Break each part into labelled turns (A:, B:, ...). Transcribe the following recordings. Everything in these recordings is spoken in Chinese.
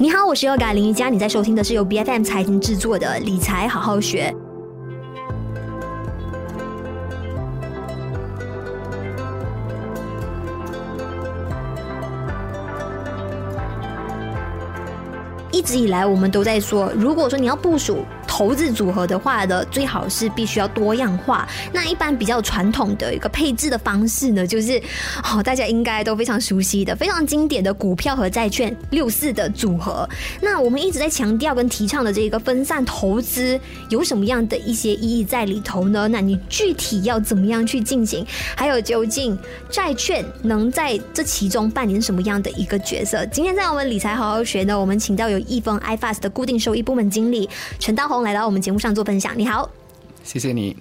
A: 你好，我是 Yoga 林瑜伽，你在收听的是由 BFM 财经制作的理财好好学。一直以来，我们都在说，如果说你要部署。投资组合的话的最好是必须要多样化。那一般比较传统的一个配置的方式呢，就是哦，大家应该都非常熟悉的、非常经典的股票和债券六四的组合。那我们一直在强调跟提倡的这个分散投资有什么样的一些意义在里头呢？那你具体要怎么样去进行？还有究竟债券能在这其中扮演什么样的一个角色？今天在我们理财好好学呢，我们请到有易丰 iFAST 的固定收益部门经理陈道宏来到我们节目上做分享。你好，
B: 谢谢你。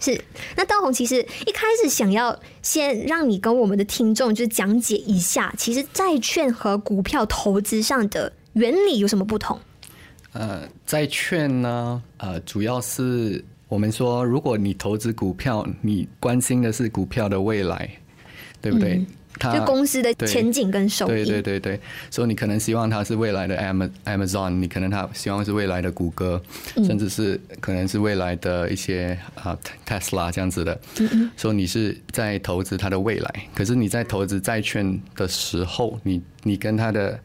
A: 是，那道红其实一开始想要先让你跟我们的听众就是讲解一下，其实债券和股票投资上的原理有什么不同？
B: 呃，债券呢，呃，主要是我们说，如果你投资股票，你关心的是股票的未来，对不对？
A: 就公司的前景跟收益，
B: 对对对对，所以你可能希望它是未来的 Amazon，你可能它希望是未来的谷歌，甚至是可能是未来的一些啊 Tesla 这样子的。所以你是在投资它的未来，可是你在投资债券的时候，你你跟它的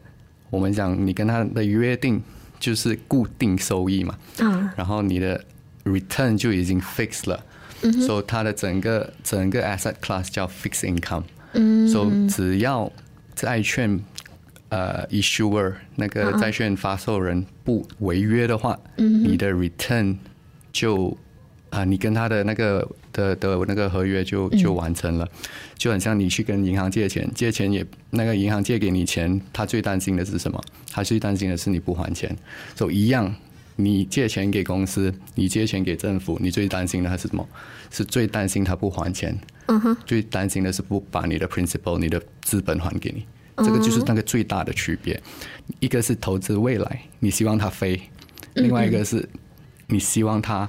B: 我们讲，你跟它的约定就是固定收益嘛，嗯然后你的 return 就已经 fixed 了，所以它的整个整个 asset class 叫 fixed income。嗯，所以只要债券呃 issuer 那个债券发售人不违约的话，嗯，你的 return 就啊、呃，你跟他的那个的的那个合约就就完成了，就很像你去跟银行借钱，借钱也那个银行借给你钱，他最担心的是什么？他最担心的是你不还钱，所以一样。你借钱给公司，你借钱给政府，你最担心的还是什么？是最担心他不还钱。嗯哼。最担心的是不把你的 principal、你的资本还给你。这个就是那个最大的区别。一个是投资未来，你希望它飞；另外一个是你希望它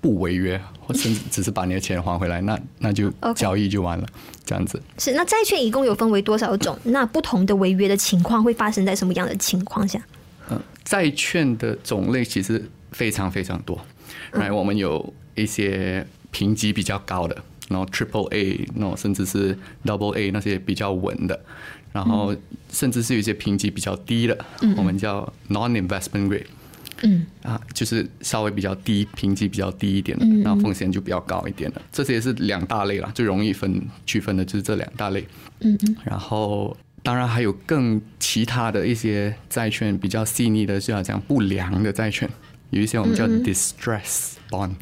B: 不违约，或甚至只是把你的钱还回来，那那就交易就完了。这样子。
A: 是。那债券一共有分为多少种？那不同的违约的情况会发生在什么样的情况下？
B: 嗯，债券的种类其实非常非常多，来，我们有一些评级比较高的，然后 Triple A，然后甚至是 Double A 那些比较稳的，然后甚至是有一些评级比较低的，我们叫 Non-Investment Grade，嗯，啊，就是稍微比较低，评级比较低一点的，那风险就比较高一点的，这些是两大类了，最容易分区分的就是这两大类，嗯。嗯，然后。当然还有更其他的一些债券比较细腻的，就好像不良的债券，有一些我们叫 distress bond。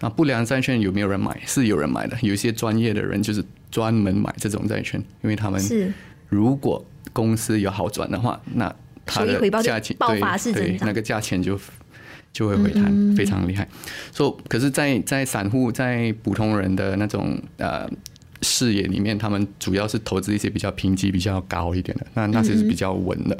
B: 那不良债券有没有人买？是有人买的，有一些专业的人就是专门买这种债券，因为他们是如果公司有好转的话，那它的价钱对对那个价钱就 就会回弹，非常厉害。所以，可是在，在在散户在普通人的那种呃。视野里面，他们主要是投资一些比较评级比较高一点的，那那些是比较稳的，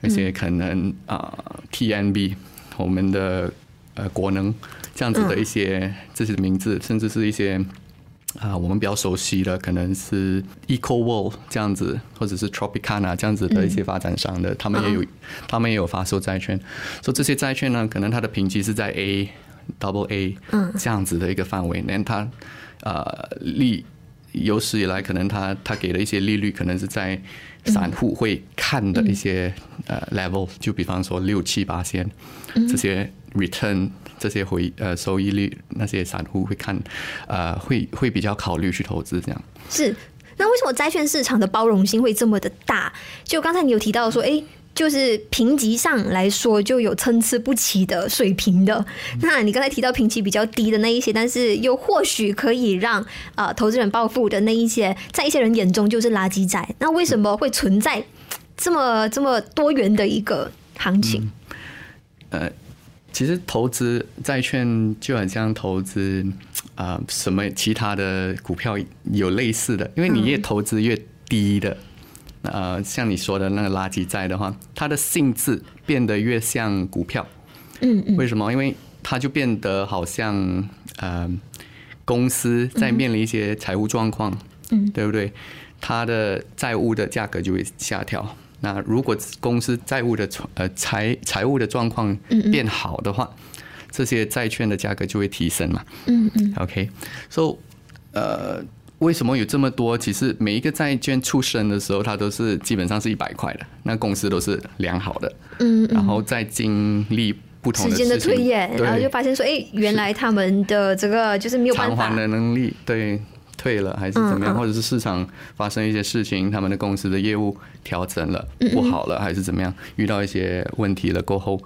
B: 而且可能啊、呃、，TNB 我们的呃国能这样子的一些这些名字，甚至是一些啊、呃、我们比较熟悉的，可能是 EcoWorld 这样子，或者是 Tropicana 这样子的一些发展商的，他们也有他们也有发售债券，所以这些债券呢，可能它的评级是在 A、Double A 这样子的一个范围，那它呃利。有史以来，可能他他给的一些利率，可能是在散户会看的一些呃 level，就比方说六七八仙这些 return 这些回呃收益率，那些散户会看，呃会会比较考虑去投资这样。
A: 是，那为什么债券市场的包容性会这么的大？就刚才你有提到说，哎。就是评级上来说，就有参差不齐的水平的。那你刚才提到评级比较低的那一些，但是又或许可以让呃投资人暴富的那一些，在一些人眼中就是垃圾债。那为什么会存在这么这么多元的一个行情？
B: 嗯、呃，其实投资债券就很像投资啊、呃，什么其他的股票有类似的，因为你越投资越低的。呃，像你说的那个垃圾债的话，它的性质变得越像股票。嗯嗯。为什么？因为它就变得好像呃，公司在面临一些财务状况，嗯，对不对？它的债务的价格就会下调，那如果公司债务的呃财财务的状况变好的话，嗯嗯这些债券的价格就会提升嘛。嗯嗯。OK，so 呃，为什么有这么多？其实每一个债券出生的时候，它都是基本上是一百块的，那公司都是良好的。嗯。然后再经历不同的
A: 时间的推演，然后就发现说，哎，原来他们的这个就是没有办法
B: 偿还的能力，对。退了还是怎么样，或者是市场发生一些事情，他们的公司的业务调整了不好了，还是怎么样，遇到一些问题了过后，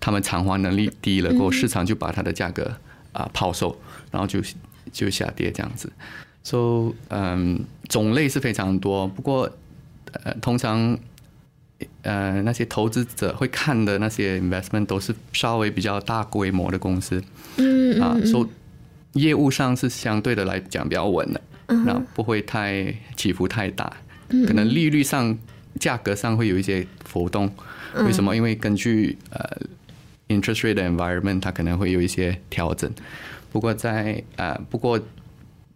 B: 他们偿还能力低了过后，市场就把它的价格啊抛售，然后就就下跌这样子。所以嗯，种类是非常多，不过呃，通常呃那些投资者会看的那些 investment 都是稍微比较大规模的公司，嗯啊，所以。业务上是相对的来讲比较稳的，那不会太起伏太大，可能利率上、价格上会有一些浮动。为什么？因为根据呃 interest rate 的 environment，它可能会有一些调整。不过在呃，不过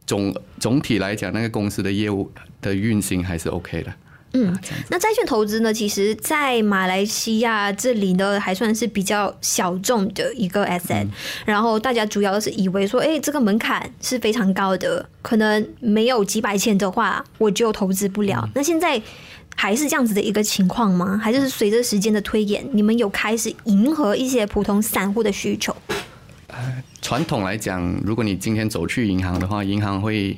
B: 总总体来讲，那个公司的业务的运行还是 OK 的。
A: 嗯，那债券投资呢？其实，在马来西亚这里呢，还算是比较小众的一个 asset。然后大家主要是以为说，哎，这个门槛是非常高的，可能没有几百千的话，我就投资不了。那现在还是这样子的一个情况吗？还是随着时间的推演，你们有开始迎合一些普通散户的需求？
B: 呃，传统来讲，如果你今天走去银行的话，银行会。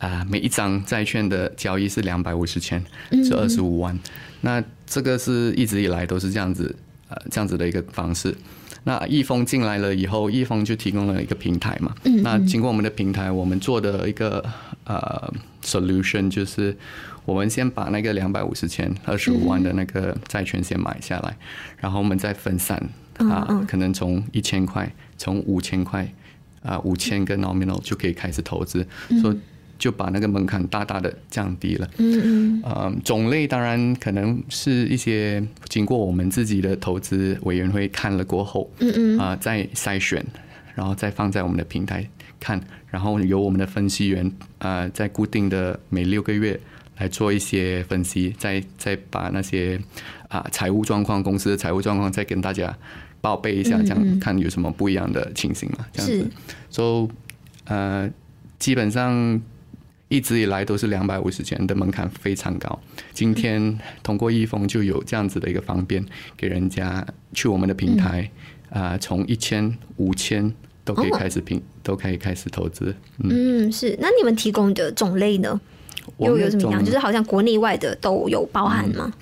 B: 啊，每一张债券的交易是两百五十千，是二十五万。那这个是一直以来都是这样子，呃，这样子的一个方式。那易丰进来了以后，易丰就提供了一个平台嘛。那经过我们的平台，我们做的一个呃 solution 就是，我们先把那个两百五十千、二十五万的那个债券先买下来，然后我们再分散啊，可能从一千块，从五千块啊，五千个 nominal 就可以开始投资，所以。就把那个门槛大大的降低了。嗯嗯。呃，种类当然可能是一些经过我们自己的投资委员会看了过后，嗯嗯。啊，再筛选，然后再放在我们的平台看，然后由我们的分析员啊，在固定的每六个月来做一些分析，再再把那些啊财务状况、公司的财务状况再跟大家报备一下，这样看有什么不一样的情形嘛？这样子。所以呃，基本上。一直以来都是两百五十元的门槛非常高，今天通过易峰就有这样子的一个方便，给人家去我们的平台啊，从一千、五千都可以开始平，都可以开始投资。
A: 嗯，是。那你们提供的种类呢？又有什么样？就是好像国内外的都有包含吗？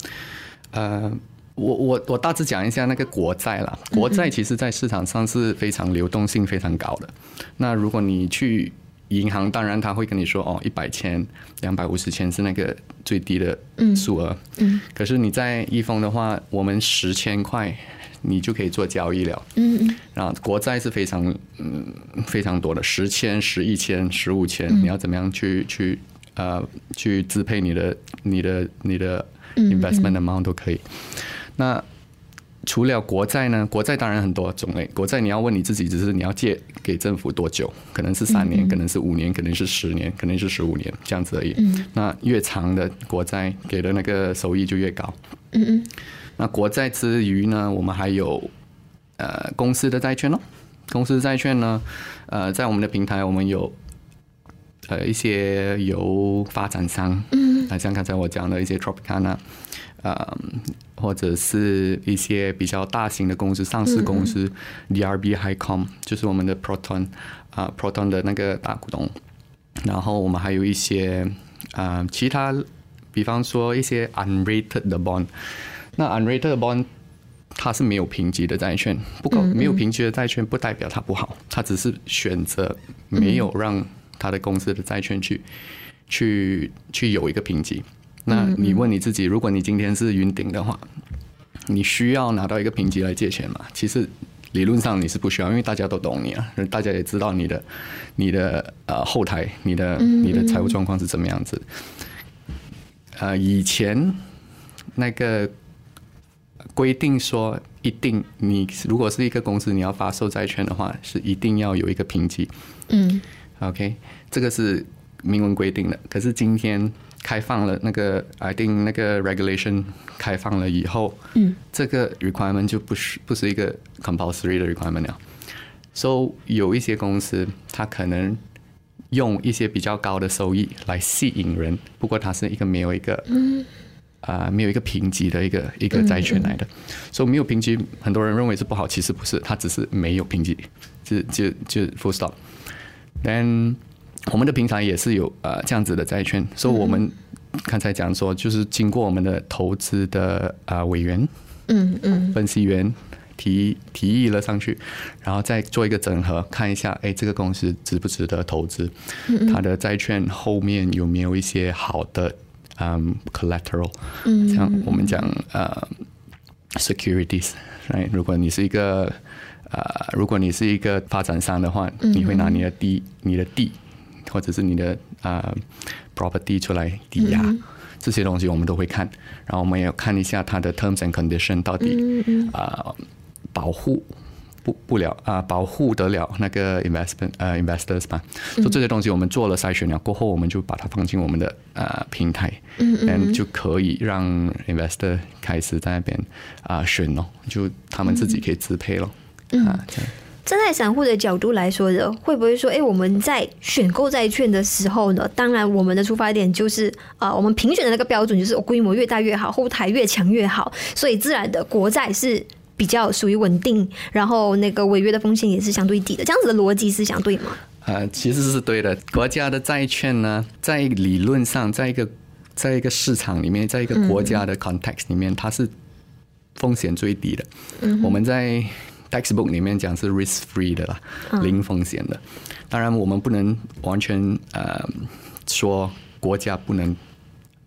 B: 呃，我我我大致讲一下那个国债啦。国债其实在市场上是非常流动性非常高的。那如果你去银行当然他会跟你说哦，一百千、两百五十千是那个最低的数额。嗯。可是你在易丰的话，我们十千块你就可以做交易了。嗯嗯。然后国债是非常嗯非常多的，十千、十一千、十五千，你要怎么样去去呃去支配你的你的你的 investment amount 都可以。那除了国债呢？国债当然很多种类。国债你要问你自己，只是你要借给政府多久？可能是三年，可能是五年，可能是十年，可能是十五年这样子而已。那越长的国债给的那个收益就越高。嗯嗯。那国债之余呢，我们还有呃公司的债券哦。公司债券呢，呃，在我们的平台，我们有呃一些由发展商，嗯，像刚才我讲的一些 Tropicana。呃，或者是一些比较大型的公司，上市公司，DRB Highcom 就是我们的 Proton 啊，Proton 的那个大股东。然后我们还有一些啊、呃，其他，比方说一些 unrated 的 bond。那 unrated bond 它是没有评级的债券，不过没有评级的债券不代表它不好，它只是选择没有让它的公司的债券去去去有一个评级。那你问你自己，如果你今天是云顶的话，你需要拿到一个评级来借钱吗？其实理论上你是不需要，因为大家都懂你啊，大家也知道你的你的呃后台，你的你的财务状况是怎么样子。呃，以前那个规定说，一定你如果是一个公司，你要发售债券的话，是一定要有一个评级。嗯，OK，这个是明文规定的。可是今天。开放了那个 I think 那个 regulation 开放了以后，嗯，这个 requirement 就不是不是一个 compulsory 的 requirement 了。So 有一些公司，它可能用一些比较高的收益来吸引人，不过它是一个没有一个，嗯，啊、呃，没有一个评级的一个一个债权来的。所以没有评级，很多人认为是不好，其实不是，它只是没有评级，就就就 full stop。Then 我们的平台也是有呃这样子的债券，所以我们刚才讲说，就是经过我们的投资的啊委员，嗯嗯，分析员提提议了上去，然后再做一个整合，看一下，哎，这个公司值不值得投资？它的债券后面有没有一些好的嗯 collateral？像我们讲呃 securities，right？如果你是一个呃如果你是一个发展商的话，你会拿你的地，你的地。或者是你的啊、uh, property 出来抵押、嗯、这些东西，我们都会看，然后我们也要看一下它的 terms and condition 到底啊、呃、保护不不了啊、呃、保护得了那个 investment 呃 investors 嘛，所以这些东西我们做了筛选了过后，我们就把它放进我们的呃平台，嗯嗯，就可以让 investor 开始在那边啊、呃、选咯，就他们自己可以支配咯，嗯、啊。
A: 站在散户的角度来说的，会不会说，哎，我们在选购债券的时候呢？当然，我们的出发点就是啊、呃，我们评选的那个标准就是规模越大越好，后台越强越好，所以自然的国债是比较属于稳定，然后那个违约的风险也是相对低的。这样子的逻辑是相对吗？
B: 呃，其实是对的。国家的债券呢，在理论上，在一个在一个市场里面，在一个国家的 context 里面，嗯、它是风险最低的。嗯，我们在。Textbook 里面讲是 risk free 的啦，零风险的。当然，我们不能完全呃说国家不能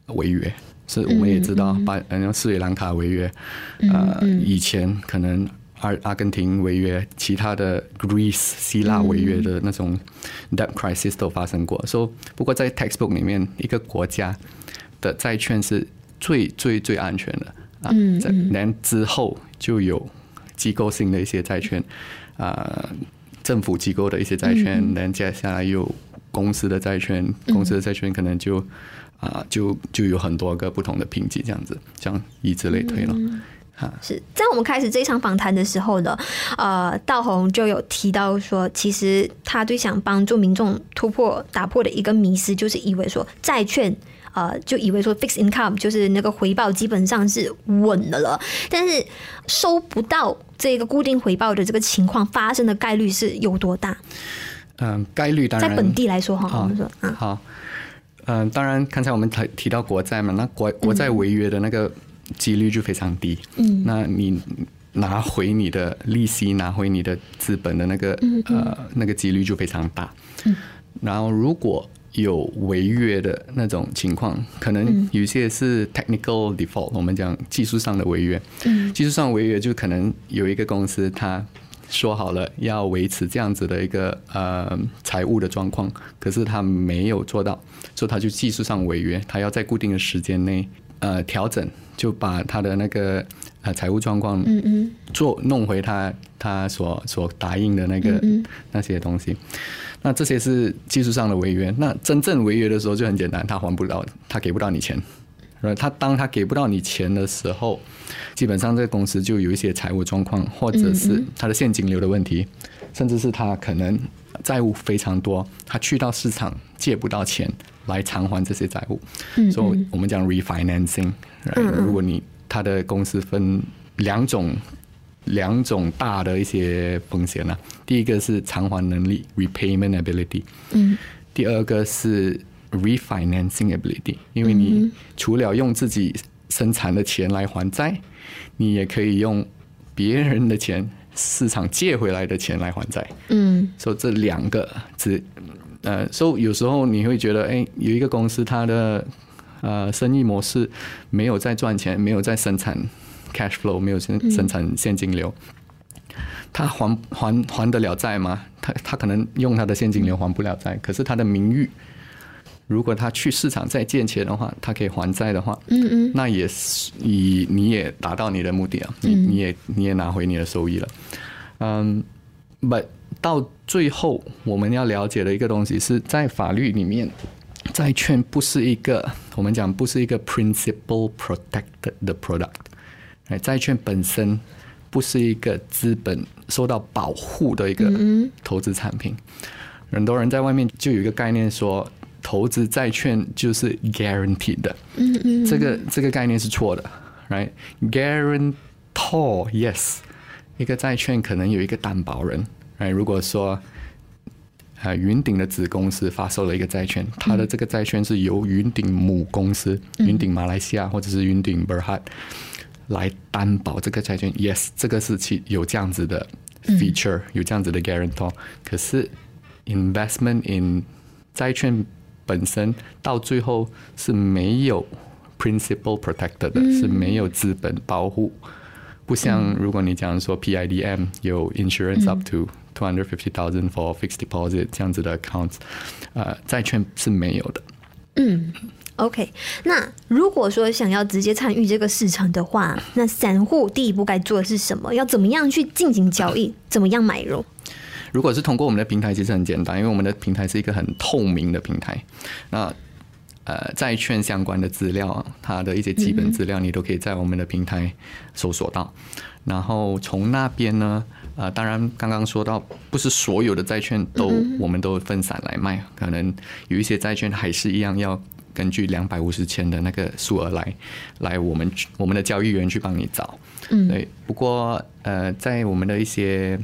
B: 违约，是我们也知道，把嗯斯里兰卡违约，呃以前可能阿阿根廷违约，其他的 Greece 希腊违约的那种 debt crisis 都发生过。所以不过在 Textbook 里面，一个国家的债券是最最最安全的啊。在年之后就有。机构性的一些债券，啊、呃，政府机构的一些债券，然后接下来有公司的债券，公司的债券可能就啊、呃，就就有很多个不同的评级，这样子，这样以此类推了。嗯，
A: 是在我们开始这一场访谈的时候呢，呃，道宏就有提到说，其实他最想帮助民众突破、打破的一个迷思，就是以为说债券。呃，就以为说 fixed income 就是那个回报基本上是稳的了，但是收不到这个固定回报的这个情况发生的概率是有多大？
B: 嗯，概率当然
A: 在本地来说哈，我们说
B: 嗯，好，嗯，当然刚才我们提提到国债嘛，那国国债违约的那个几率就非常低，嗯，那你拿回你的利息，拿回你的资本的那个呃那个几率就非常大，嗯，然后如果有违约的那种情况，可能有些是 technical default，我们讲技术上的违约。技术上违约就可能有一个公司，他说好了要维持这样子的一个呃财务的状况，可是他没有做到，所以他就技术上违约，他要在固定的时间内呃调整，就把他的那个呃财务状况做弄回他他所所答应的那个那些东西。那这些是技术上的违约，那真正违约的时候就很简单，他还不了，他给不到你钱，他当他给不到你钱的时候，基本上这个公司就有一些财务状况，或者是他的现金流的问题，甚至是他可能债务非常多，他去到市场借不到钱来偿还这些债务，所以我们讲 refinancing，如果你他的公司分两种。两种大的一些风险呢、啊，第一个是偿还能力 （repayment ability），嗯，第二个是 refinancing ability，因为你除了用自己生产的钱来还债，你也可以用别人的钱、市场借回来的钱来还债，嗯，所以这两个只呃，所以有时候你会觉得，哎，有一个公司它的呃生意模式没有在赚钱，没有在生产。Cash flow 没有生生产现金流，他还还还得了债吗？他他可能用他的现金流还不了债，可是他的名誉，如果他去市场再借钱的话，他可以还债的话，嗯嗯，那也是以你也达到你的目的啊，你你也你也拿回你的收益了，嗯，but 到最后我们要了解的一个东西是在法律里面，债券不是一个我们讲不是一个 principal protected 的 product，哎，债券本身不是一个资本受到保护的一个投资产品。很多人在外面就有一个概念说，投资债券就是 guaranteed 的，这个这个概念是错的，right？guarantor yes，一个债券可能有一个担保人，right？如果说呃，云顶的子公司发售了一个债券，它的这个债券是由云顶母公司云顶马来西亚或者是云顶 Berhad 来担保这个债券。Yes，这个是其有这样子的 feature，有这样子的 guarantor。可是 investment in 债券本身到最后是没有 principal protected 的，是没有资本保护。不像如果你讲说 PIDM 有 insurance up to two hundred fifty thousand for fixed deposit 这样子的 accounts，呃，债券是没有的。
A: 嗯，OK。那如果说想要直接参与这个市场的话，那散户第一步该做的是什么？要怎么样去进行交易？怎么样买入？
B: 如果是通过我们的平台，其实很简单，因为我们的平台是一个很透明的平台。那呃，债券相关的资料，它的一些基本资料，你都可以在我们的平台搜索到。然后从那边呢，呃，当然刚刚说到，不是所有的债券都我们都分散来卖，可能有一些债券还是一样要根据两百五十千的那个数额来来我们我们的交易员去帮你找。嗯，对。不过呃，在我们的一些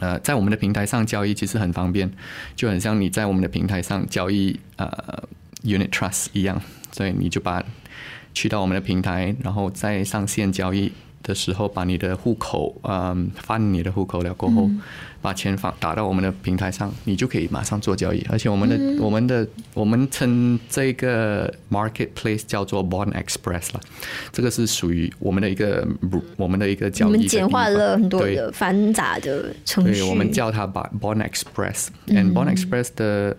B: 呃，在我们的平台上交易其实很方便，就很像你在我们的平台上交易呃。Unit Trust 一样，所以你就把去到我们的平台，然后再上线交易的时候，把你的户口，嗯，放你的户口了过后，嗯、把钱放打到我们的平台上，你就可以马上做交易。而且我们的、嗯、我们的我们称这个 Marketplace 叫做 Bond Express 了，这个是属于我们的一个我们的一个交易。我们
A: 简化了很多的繁杂的程序，
B: 对，我们叫它 Bond Express，and、嗯、Bond Express 的，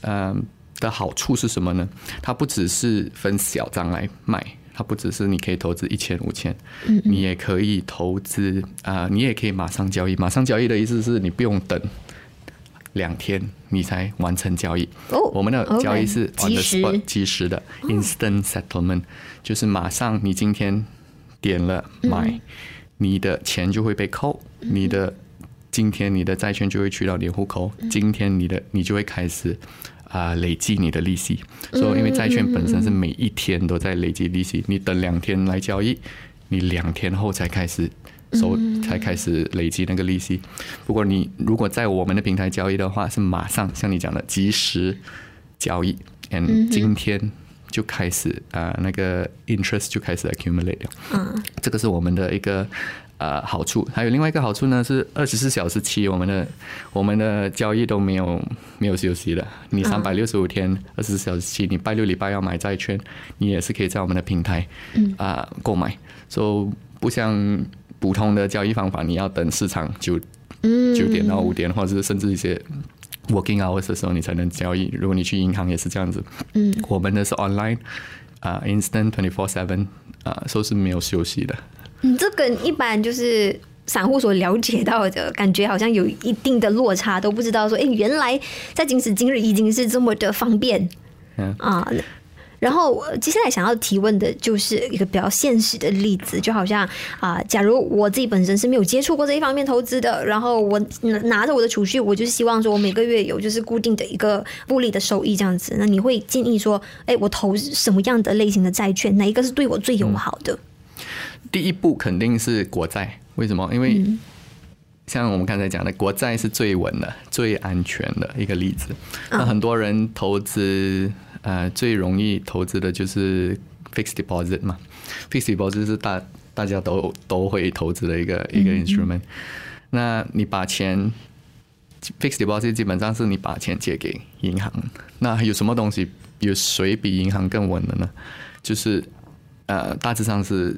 B: 嗯。的好处是什么呢？它不只是分小张来卖，它不只是你可以投资一千五千，你也可以投资啊、呃，你也可以马上交易。马上交易的意思是你不用等两天你才完成交易。哦，我们的交易是 on the spot 即时的 instant settlement，就是马上你今天点了买，你的钱就会被扣，你的今天你的债券就会去到你的户口，今天你的你就会开始。啊，累计你的利息，所以因为债券本身是每一天都在累积利息，你等两天来交易，你两天后才开始收，才开始累积那个利息。不过你如果在我们的平台交易的话，是马上像你讲的及时交易，and 今天就开始啊，那个 interest 就开始 accumulate 了。嗯，这个是我们的一个。呃，好处还有另外一个好处呢，是二十四小时期我们的我们的交易都没有没有休息的。你三百六十五天二十四小时期，你拜六礼拜要买债券，你也是可以在我们的平台啊购、呃、买。所、so, 以不像普通的交易方法，你要等市场九九点到五点，或者是甚至一些 working hours 的时候你才能交易。如果你去银行也是这样子。嗯，我们的是 online 啊、呃、，instant twenty four seven 啊，都是没有休息的。
A: 嗯，这跟一般就是散户所了解到的感觉好像有一定的落差，都不知道说，哎，原来在今时今日已经是这么的方便，嗯啊。然后接下来想要提问的就是一个比较现实的例子，就好像啊，假如我自己本身是没有接触过这一方面投资的，然后我拿着我的储蓄，我就是希望说我每个月有就是固定的一个复利的收益这样子，那你会建议说，哎，我投什么样的类型的债券，哪一个是对我最友好的？嗯
B: 第一步肯定是国债，为什么？因为像我们刚才讲的，国债是最稳的、最安全的一个例子。那很多人投资，呃，最容易投资的就是 fixed deposit 嘛。fixed deposit 是大大家都都会投资的一个一个 instrument。那你把钱 fixed deposit 基本上是你把钱借给银行。那有什么东西有谁比银行更稳的呢？就是呃，大致上是。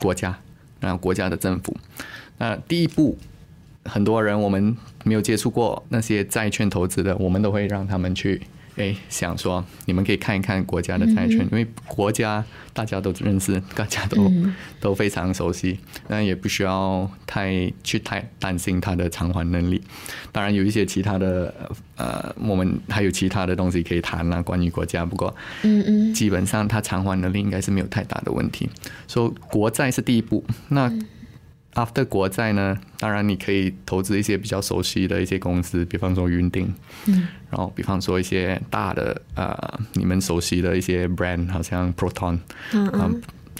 B: 国家，然后国家的政府。那第一步，很多人我们没有接触过那些债券投资的，我们都会让他们去哎，想说你们可以看一看国家的债券，因为国家大家都认识，大家都都非常熟悉，那也不需要太去太担心它的偿还能力。当然有一些其他的呃，我们还有其他的东西可以谈啊，关于国家。不过，嗯嗯，基本上它偿还能力应该是没有太大的问题。所以国债是第一步。那 After 国债呢，当然你可以投资一些比较熟悉的一些公司，比方说云顶，嗯，然后比方说一些大的呃，你们熟悉的一些 brand，好像 Proton，嗯嗯、呃，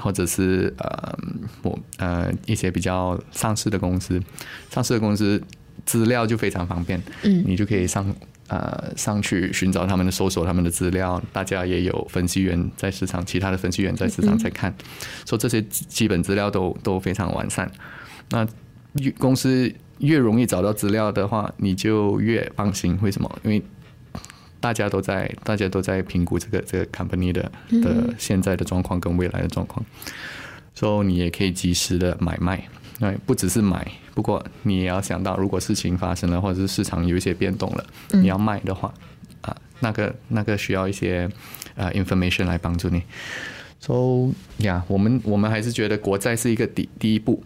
B: 或者是呃我呃一些比较上市的公司，上市的公司资料就非常方便，嗯，你就可以上呃上去寻找他们的搜索他们的资料，大家也有分析员在市场，其他的分析员在市场在看，说、嗯、这些基本资料都都非常完善。那越公司越容易找到资料的话，你就越放心。为什么？因为大家都在大家都在评估这个这个 company 的的现在的状况跟未来的状况，所以你也可以及时的买卖。那不只是买，不过你也要想到，如果事情发生了，或者是市场有一些变动了，你要卖的话，啊，那个那个需要一些呃 information 来帮助你。所以呀，我们我们还是觉得国债是一个第第一步。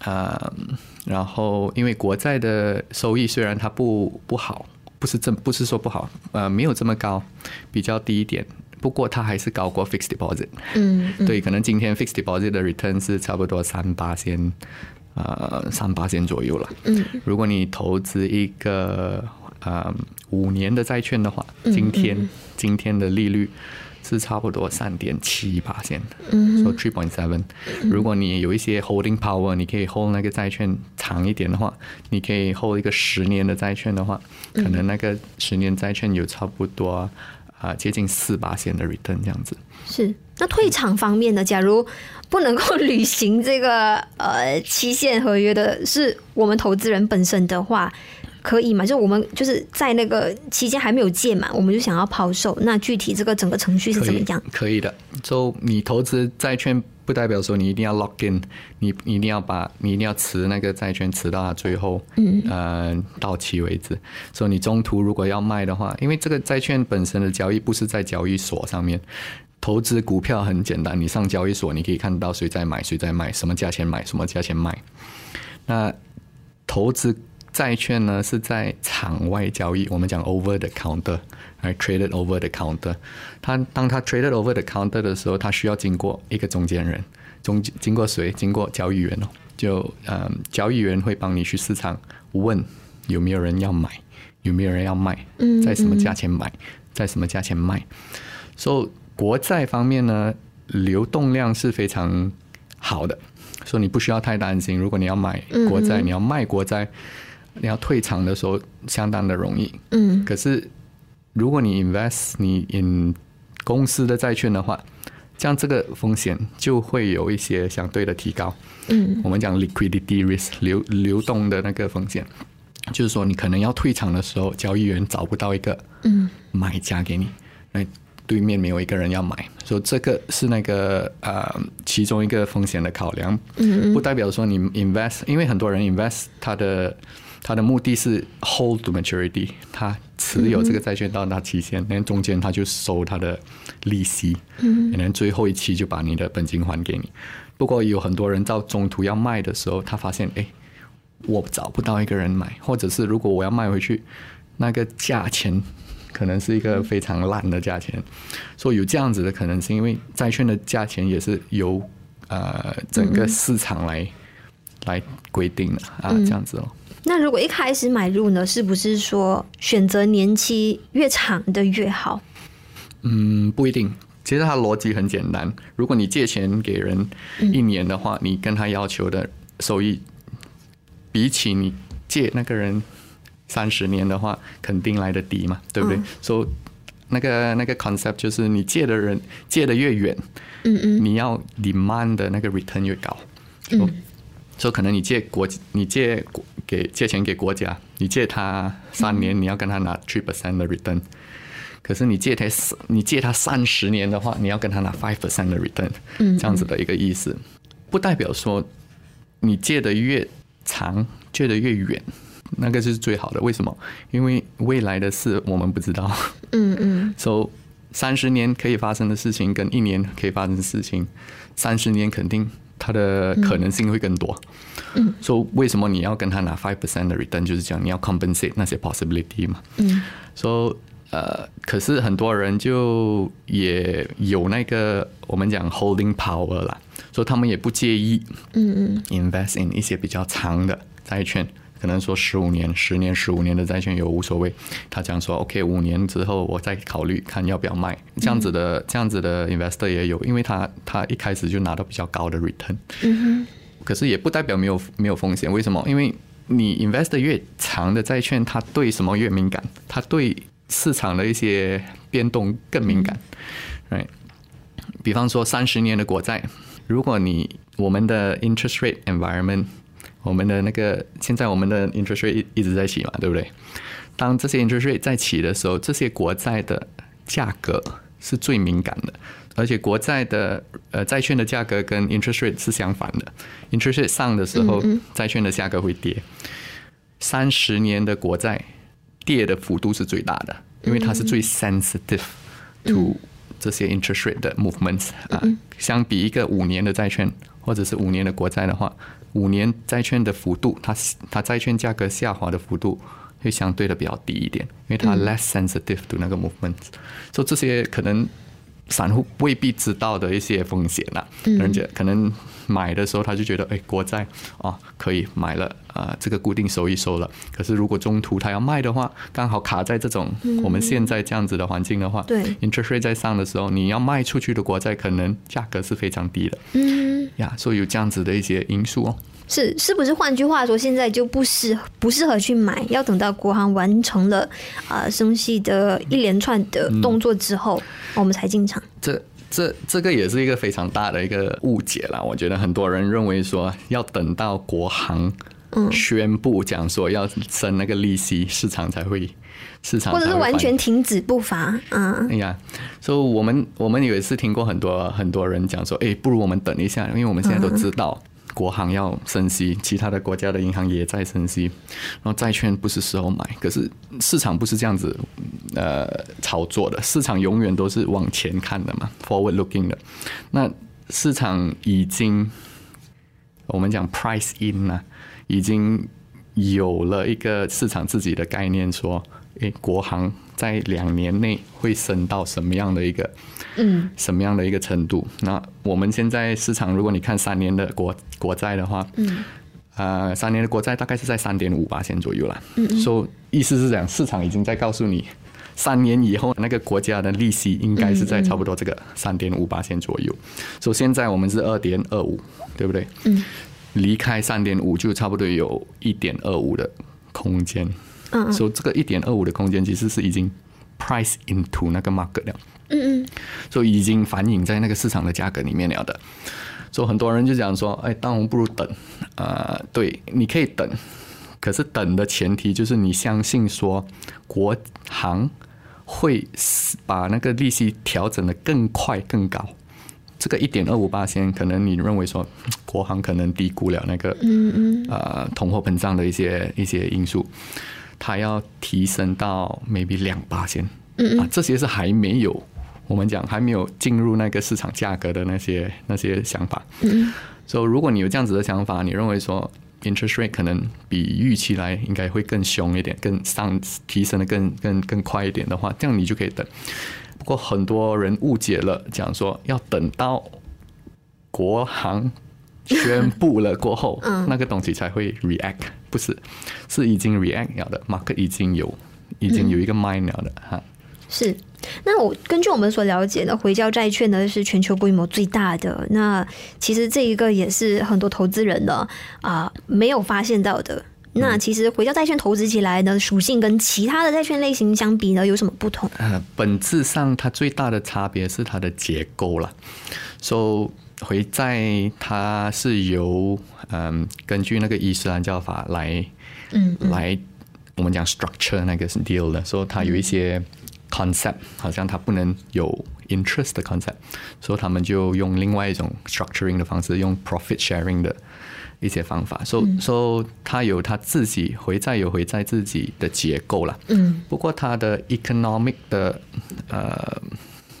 B: 啊、嗯，然后因为国债的收益虽然它不不好，不是这不是说不好，呃，没有这么高，比较低一点，不过它还是高过 fixed deposit。嗯，嗯对，可能今天 fixed deposit 的 return 是差不多三八千，呃，三八千左右了。嗯，如果你投资一个呃五年的债券的话，今天嗯嗯今天的利率。是差不多三点七八线，说 three point seven。如果你有一些 holding power，你可以 hold 那个债券长一点的话，你可以 hold 一个十年的债券的话，可能那个十年债券有差不多啊、呃、接近四八线的 return 这样子。
A: 是，那退场方面呢？假如不能够履行这个呃期限合约的是我们投资人本身的话。可以吗？就我们就是在那个期间还没有届满，我们就想要抛售。那具体这个整个程序是怎么样？
B: 可以，的。就你投资债券，不代表说你一定要 lock in，你你一定要把你一定要持那个债券持到它最后，嗯呃到期为止。所以你中途如果要卖的话，因为这个债券本身的交易不是在交易所上面，投资股票很简单，你上交易所你可以看到谁在买谁在卖，什么价钱买什么价钱卖。那投资。债券呢是在场外交易，我们讲 over the counter，还 traded over the counter。它当他 traded over the counter 的时候，他需要经过一个中间人，中经过谁？经过交易员哦。就嗯，交易员会帮你去市场问有没有人要买，有没有人要卖，在什么价钱买，在什么价钱卖。所以国债方面呢，流动量是非常好的，所以你不需要太担心。如果你要买国债，你要卖国债。你要退场的时候相当的容易，嗯，可是如果你 invest 你 in 公司的债券的话，这样这个风险就会有一些相对的提高，嗯，我们讲 liquidity risk 流流动的那个风险，就是说你可能要退场的时候，交易员找不到一个嗯。买家给你，那对面没有一个人要买，所以这个是那个呃其中一个风险的考量，嗯，不代表说你 invest，因为很多人 invest 他的。他的目的是 hold to maturity，他持有这个债券到达期限，那、嗯、中间他就收他的利息，嗯，可能最后一期就把你的本金还给你。不过有很多人到中途要卖的时候，他发现，哎，我找不到一个人买，或者是如果我要卖回去，那个价钱可能是一个非常烂的价钱，所以有这样子的可能性，因为债券的价钱也是由呃整个市场来、嗯、来规定的啊，这样子哦。
A: 那如果一开始买入呢，是不是说选择年期越长的越好？
B: 嗯，不一定。其实它逻辑很简单。如果你借钱给人一年的话，嗯、你跟他要求的收益，比起你借那个人三十年的话，肯定来得低嘛，对不对？所以、嗯 so, 那个那个 concept 就是你借的人借的越远，嗯嗯，你要 demand 的那个 return 越高。嗯。说可能你借国，你借给借钱给国家，你借他三年，你要跟他拿 three percent 的 return。可是你借他你借他三十年的话，你要跟他拿 five percent 的 return。这样子的一个意思，不代表说你借的越长，借的越远，那个就是最好的。为什么？因为未来的事我们不知道。嗯嗯。So 三十年可以发生的事情跟一年可以发生的事情，三十年肯定它的可能性会更多。嗯。说为什么你要跟他拿 five percent 的 return 就是讲你要 compensate 那些 possibility 嘛？嗯。说呃可是很多人就也有那个我们讲 holding power 啦说他们也不介意嗯嗯。invest in 一些比较长的债券。可能说十五年、十年、十五年的债券也无所谓。他讲说，OK，五年之后我再考虑看要不要卖，这样子的这样子的 investor 也有，因为他他一开始就拿到比较高的 return，嗯哼，可是也不代表没有没有风险，为什么？因为你 invest 越长的债券，它对什么越敏感？它对市场的一些变动更敏感，right？比方说三十年的国债，如果你我们的 interest rate environment，我们的那个现在我们的 interest rate 一直在起嘛，对不对？当这些 interest rate 在起的时候，这些国债的价格是最敏感的，而且国债的呃债券的价格跟 interest rate 是相反的，interest rate 上的时候，债券的价格会跌。三十年的国债。跌的幅度是最大的，因为它是最 sensitive to 这些 interest rate 的 movements 啊。相比一个五年的债券或者是五年的国债的话，五年债券的幅度，它它债券价格下滑的幅度会相对的比较低一点，因为它 less sensitive to 那个 movements。所以这些可能。散户未必知道的一些风险呐、啊，人家可能买的时候他就觉得，哎，国债啊可以买了啊，这个固定收益收了。可是如果中途他要卖的话，刚好卡在这种我们现在这样子的环境的话，对，interest rate 在上的时候，你要卖出去的国债可能价格是非常低的，嗯，呀，所以有这样子的一些因素哦。
A: 是是不是？换句话说，现在就不适不适合去买，要等到国行完成了啊、呃、升息的一连串的动作之后，嗯、我们才进场。
B: 这这这个也是一个非常大的一个误解啦。我觉得很多人认为说，要等到国行宣布讲说要升那个利息，市场才会市场会
A: 或者是完全停止步伐。嗯，
B: 哎呀，所以我们我们有一次听过很多很多人讲说，哎，不如我们等一下，因为我们现在都知道。嗯国行要升息，其他的国家的银行也在升息，然后债券不是时候买。可是市场不是这样子，呃，操作的。市场永远都是往前看的嘛，forward looking 的。那市场已经，我们讲 price in 呢，已经有了一个市场自己的概念，说，诶，国行在两年内会升到什么样的一个。嗯，什么样的一个程度？那我们现在市场，如果你看三年的国国债的话，嗯，呃，三年的国债大概是在三点五八千左右了。嗯，所以意思是讲，市场已经在告诉你，三年以后那个国家的利息应该是在差不多这个三点五八线左右。所以现在我们是二点二五，对不对？嗯，离开三点五就差不多有一点二五的空间。嗯，所以这个一点二五的空间其实是已经 price into 那个 market 了。嗯嗯，所以已经反映在那个市场的价格里面了的，所以很多人就讲说，哎，当然不如等，呃，对，你可以等，可是等的前提就是你相信说国行会把那个利息调整的更快更高，这个一点二五八千，可能你认为说 国行可能低估了那个，嗯嗯，呃，通货膨胀的一些一些因素，它要提升到 maybe 两八千，嗯啊，这些是还没有。我们讲还没有进入那个市场价格的那些那些想法，嗯，所以如果你有这样子的想法，你认为说 interest rate 可能比预期来应该会更凶一点，更上提升的更更更快一点的话，这样你就可以等。不过很多人误解了，讲说要等到国行宣布了过后，嗯，那个东西才会 react，不是，是已经 react 了的，market 已经有已经有一个 mind 了的哈，
A: 是。那我根据我们所了解的，回交债券呢是全球规模最大的。那其实这一个也是很多投资人呢啊、呃、没有发现到的。那其实回到债券投资起来的，属性跟其他的债券类型相比呢，有什么不同？
B: 呃，本质上它最大的差别是它的结构了。So 回债它是由嗯根据那个伊斯兰教法来嗯来我们讲 structure 那个是 deal 的，所以它有一些。concept 好像它不能有 interest 的 concept，所以他们就用另外一种 structuring 的方式，用 profit sharing 的一些方法。所以说，他有他自己回债有回债自己的结构了。嗯。不过他的 economic 的呃，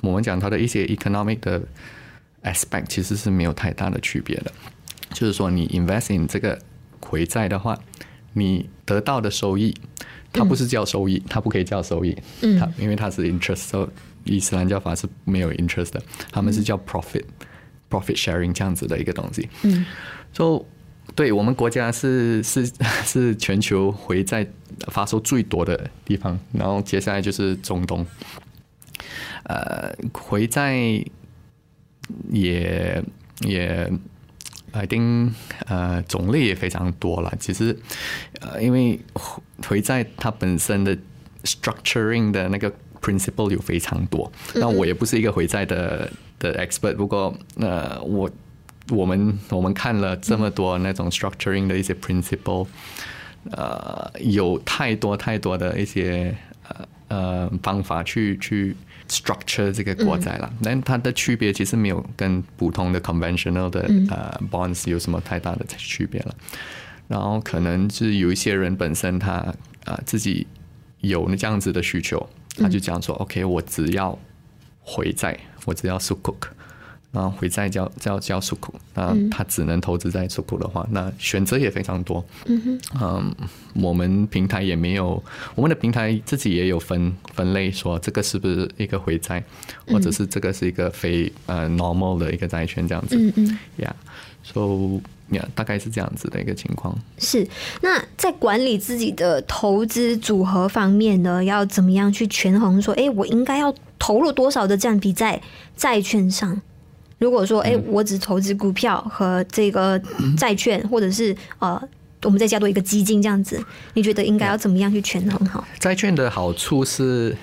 B: 我们讲他的一些 economic 的 aspect 其实是没有太大的区别的。就是说，你 invest in 这个回债的话，你得到的收益。它不是叫收益，它不可以叫收益，嗯，它因为它是 interest，所以伊斯兰教法是没有 interest 的，他们是叫 profit，profit sharing 这样子的一个东西，嗯，所以对我们国家是是 是全球回债发售最多的地方，然后接下来就是中东，呃，回债也也。I think 呃，种类也非常多了。其实，呃，因为回债它本身的 structuring 的那个 principle 有非常多。那我也不是一个回债的的 expert，不过呃，我我们我们看了这么多那种 structuring 的一些 principle，呃，有太多太多的一些呃呃方法去去。structure 这个国债了，但它的区别其实没有跟普通的 conventional 的呃 bonds 有什么太大的区别了。然后可能是有一些人本身他啊自己有那这样子的需求，他就讲说，OK，我只要回债，我只要 sukuk。然后回债叫叫叫 Sukuk，那他只能投资在 Sukuk 的话，那选择也非常多。嗯哼嗯，我们平台也没有，我们的平台自己也有分分类，说这个是不是一个回债，或者是这个是一个非呃 normal 的一个债券这样子。嗯嗯，Yeah，so yeah，大概是这样子的一个情况。
A: 是，那在管理自己的投资组合方面呢，要怎么样去权衡？说，哎，我应该要投入多少的占比在债券上？如果说，哎、欸，我只投资股票和这个债券，或者是呃，我们再加多一个基金这样子，你觉得应该要怎么样去权衡好？
B: 债券的好处是，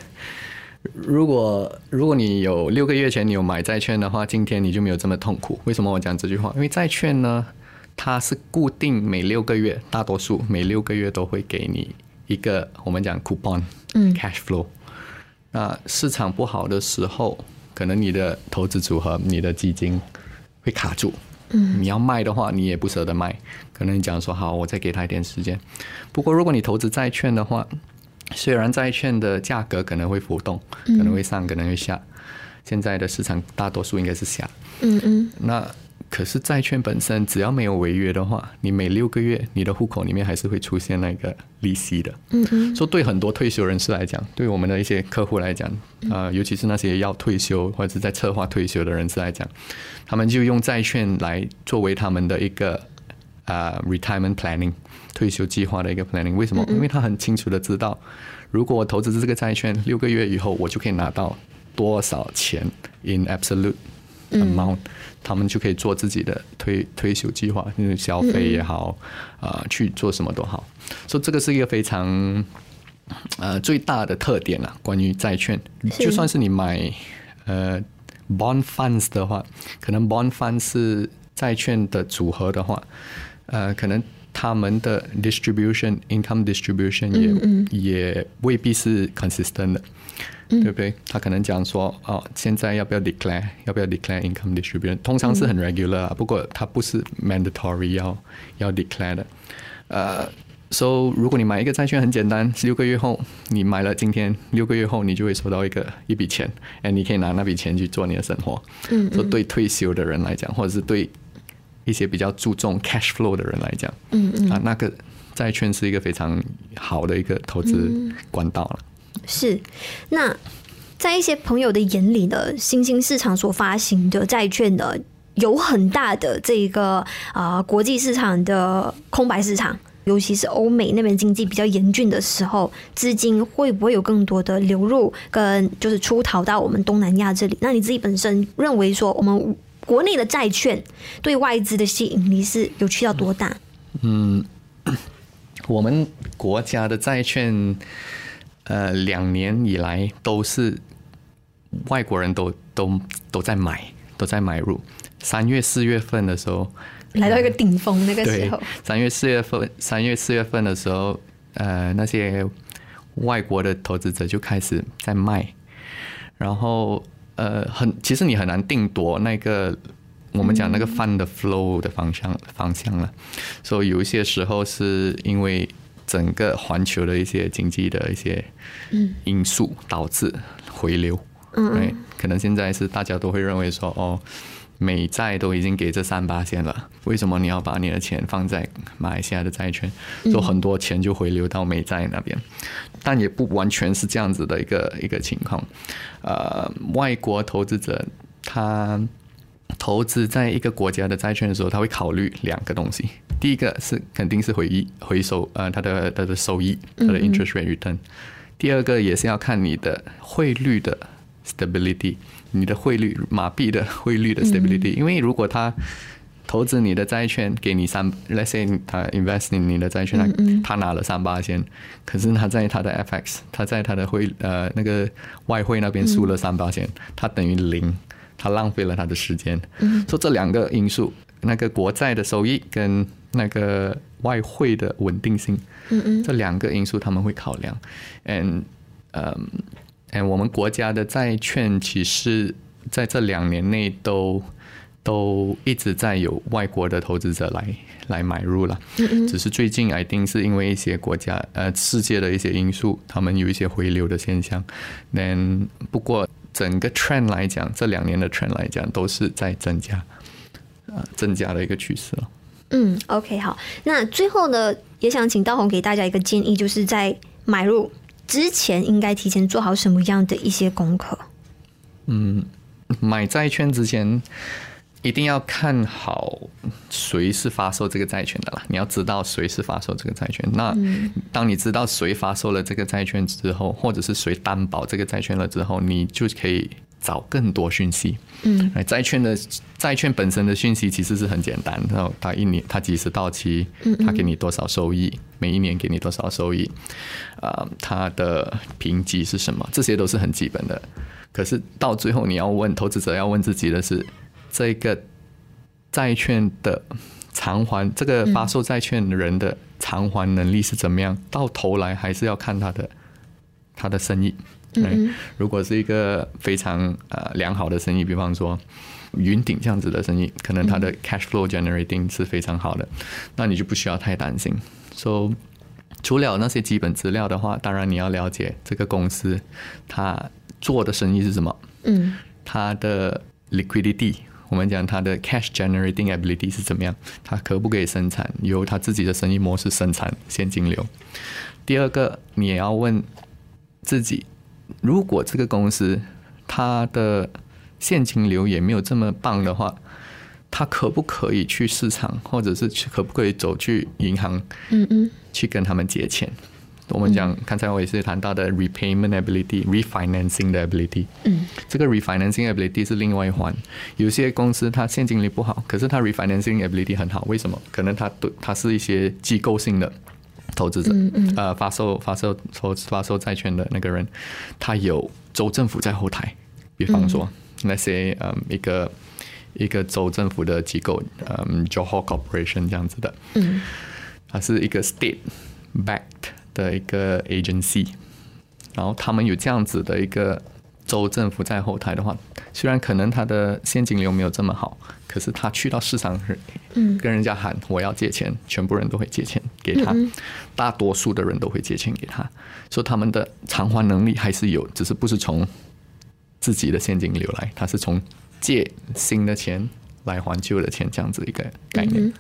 B: 如果如果你有六个月前你有买债券的话，今天你就没有这么痛苦。为什么我讲这句话？因为债券呢，它是固定每六个月，大多数每六个月都会给你一个我们讲 coupon，嗯，cash flow。那市场不好的时候。可能你的投资组合、你的基金会卡住，嗯，你要卖的话，你也不舍得卖。可能你讲说好，我再给他一点时间。不过如果你投资债券的话，虽然债券的价格可能会浮动，可能会上，可能会下。现在的市场大多数应该是下，嗯嗯，那。可是债券本身只要没有违约的话，你每六个月你的户口里面还是会出现那个利息的。嗯嗯。所以对很多退休人士来讲，对我们的一些客户来讲，呃，尤其是那些要退休或者是在策划退休的人士来讲，他们就用债券来作为他们的一个呃 retirement planning 退休计划的一个 planning。为什么？因为他很清楚的知道，如果我投资这个债券六个月以后，我就可以拿到多少钱 in absolute amount。他们就可以做自己的退退休计划，就是消费也好，啊、呃，去做什么都好。所以这个是一个非常呃最大的特点啊。关于债券，就算是你买呃 bond funds 的话，可能 bond funds 是债券的组合的话，呃，可能他们的 distribution income distribution 也嗯嗯也未必是 consistent 的。对不对？他可能讲说，哦，现在要不要 declare，要不要 declare income distribution？通常是很 regular 啊，不过它不是 mandatory 要要 declare 的。呃，so 如果你买一个债券很简单，六个月后你买了，今天六个月后你就会收到一个一笔钱，哎，你可以拿那笔钱去做你的生活。嗯，嗯。说对退休的人来讲，或者是对一些比较注重 cash flow 的人来讲，嗯嗯。啊，那个债券是一个非常好的一个投资管道了。
A: 是，那在一些朋友的眼里呢，新兴市场所发行的债券呢，有很大的这个啊、国际市场的空白市场，尤其是欧美那边经济比较严峻的时候，资金会不会有更多的流入跟就是出逃到我们东南亚这里？那你自己本身认为说，我们国内的债券对外资的吸引力是有去到多大？
B: 嗯，我们国家的债券。呃，两年以来都是外国人都都都在买，都在买入。三月四月份的时候，
A: 来到一个顶峰那个时候。
B: 三月四月份，三月四月份的时候，呃，那些外国的投资者就开始在卖，然后呃，很其实你很难定夺那个我们讲那个 fund 的 flow 的方向方向了，所以有一些时候是因为整个环球的一些经济的一些因素导致回流，嗯，对，可能现在是大家都会认为说哦。美债都已经给这三八线了，为什么你要把你的钱放在马来西亚的债券？就很多钱就回流到美债那边，但也不完全是这样子的一个一个情况。呃，外国投资者他投资在一个国家的债券的时候，他会考虑两个东西。第一个是肯定是回益回收，呃，它的它的收益，它的 interest rate return。第二个也是要看你的汇率的 stability。你的汇率，马币的汇率的 stability，因为如果他投资你的债券，给你三，let's say 他 invest in 你的债券，他他拿了三八千，可是他在他的 FX，他在他的汇呃那个外汇那边输了三八千，他等于零，他浪费了他的时间。所以这两个因素，那个国债的收益跟那个外汇的稳定性，这两个因素他们会考量嗯。哎，我们国家的债券其实在这两年内都都一直在有外国的投资者来来买入了，只是最近 I think 是因为一些国家呃世界的一些因素，他们有一些回流的现象。但不过整个 trend 来讲，这两年的 trend 来讲都是在增加，呃，增加的一个趋势了。
A: 嗯，OK，好，那最后呢，也想请道红给大家一个建议，就是在买入。之前应该提前做好什么样的一些功课？
B: 嗯，买债券之前一定要看好谁是发售这个债券的啦。你要知道谁是发售这个债券。那当你知道谁发售了这个债券之后，或者是谁担保这个债券了之后，你就可以找更多讯息。嗯，债券的债券本身的讯息其实是很简单，然后它一年它几时到期，它给你多少收益，每一年给你多少收益，啊，它的评级是什么，这些都是很基本的。可是到最后你要问投资者要问自己的是，这个债券的偿还，这个发售债券的人的偿还能力是怎么样？到头来还是要看他的他的生意。嗯，如果是一个非常呃良好的生意，比方说云顶这样子的生意，可能它的 cash flow generating 是非常好的，那你就不需要太担心。说、so, 除了那些基本资料的话，当然你要了解这个公司它做的生意是什么，嗯，它的 liquidity，我们讲它的 cash generating ability 是怎么样，它可不可以生产，由它自己的生意模式生产现金流。第二个，你也要问自己。如果这个公司它的现金流也没有这么棒的话，它可不可以去市场，或者是去可不可以走去银行，嗯嗯，去跟他们借钱？我们讲刚才我也是谈到的 repayment ability、refinancing 的 ability，嗯，这个 refinancing ability 是另外一环。有些公司它现金流不好，可是它 refinancing ability 很好，为什么？可能它对它是一些机构性的。投资者，呃，发售发售投发售债券的那个人，他有州政府在后台，比方说那些嗯一个一个州政府的机构，嗯，Johor Corporation 这样子的，嗯，它是一个 state backed 的一个 agency，然后他们有这样子的一个州政府在后台的话，虽然可能他的现金流没有这么好。可是他去到市场时，跟人家喊我要借钱，全部人都会借钱给他，大多数的人都会借钱给他，所以他们的偿还能力还是有，只是不是从自己的现金流来，他是从借新的钱来还旧的钱，这样子一个概念。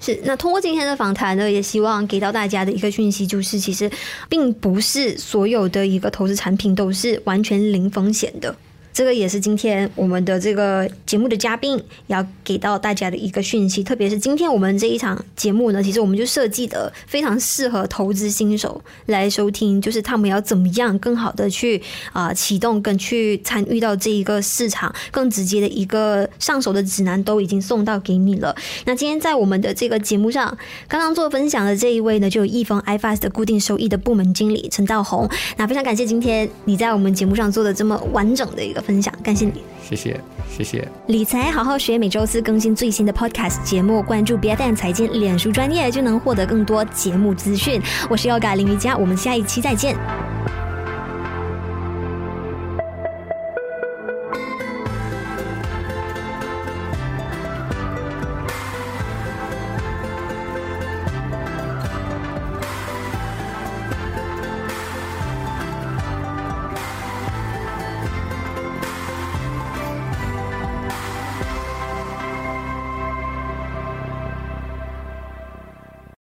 A: 是。那通过今天的访谈呢，也希望给到大家的一个讯息就是，其实并不是所有的一个投资产品都是完全零风险的。这个也是今天我们的这个节目的嘉宾要给到大家的一个讯息，特别是今天我们这一场节目呢，其实我们就设计的非常适合投资新手来收听，就是他们要怎么样更好的去啊启动跟去参与到这一个市场，更直接的一个上手的指南都已经送到给你了。那今天在我们的这个节目上，刚刚做分享的这一位呢，就有易丰 iFAST 的固定收益的部门经理陈道宏。那非常感谢今天你在我们节目上做的这么完整的一个。分享，感谢你，
B: 谢谢，谢谢。
A: 理财好好学，每周四更新最新的 Podcast 节目，关注 BFM 财经脸书专业就能获得更多节目资讯。我是 Yoga 林瑜伽，我们下一期再见。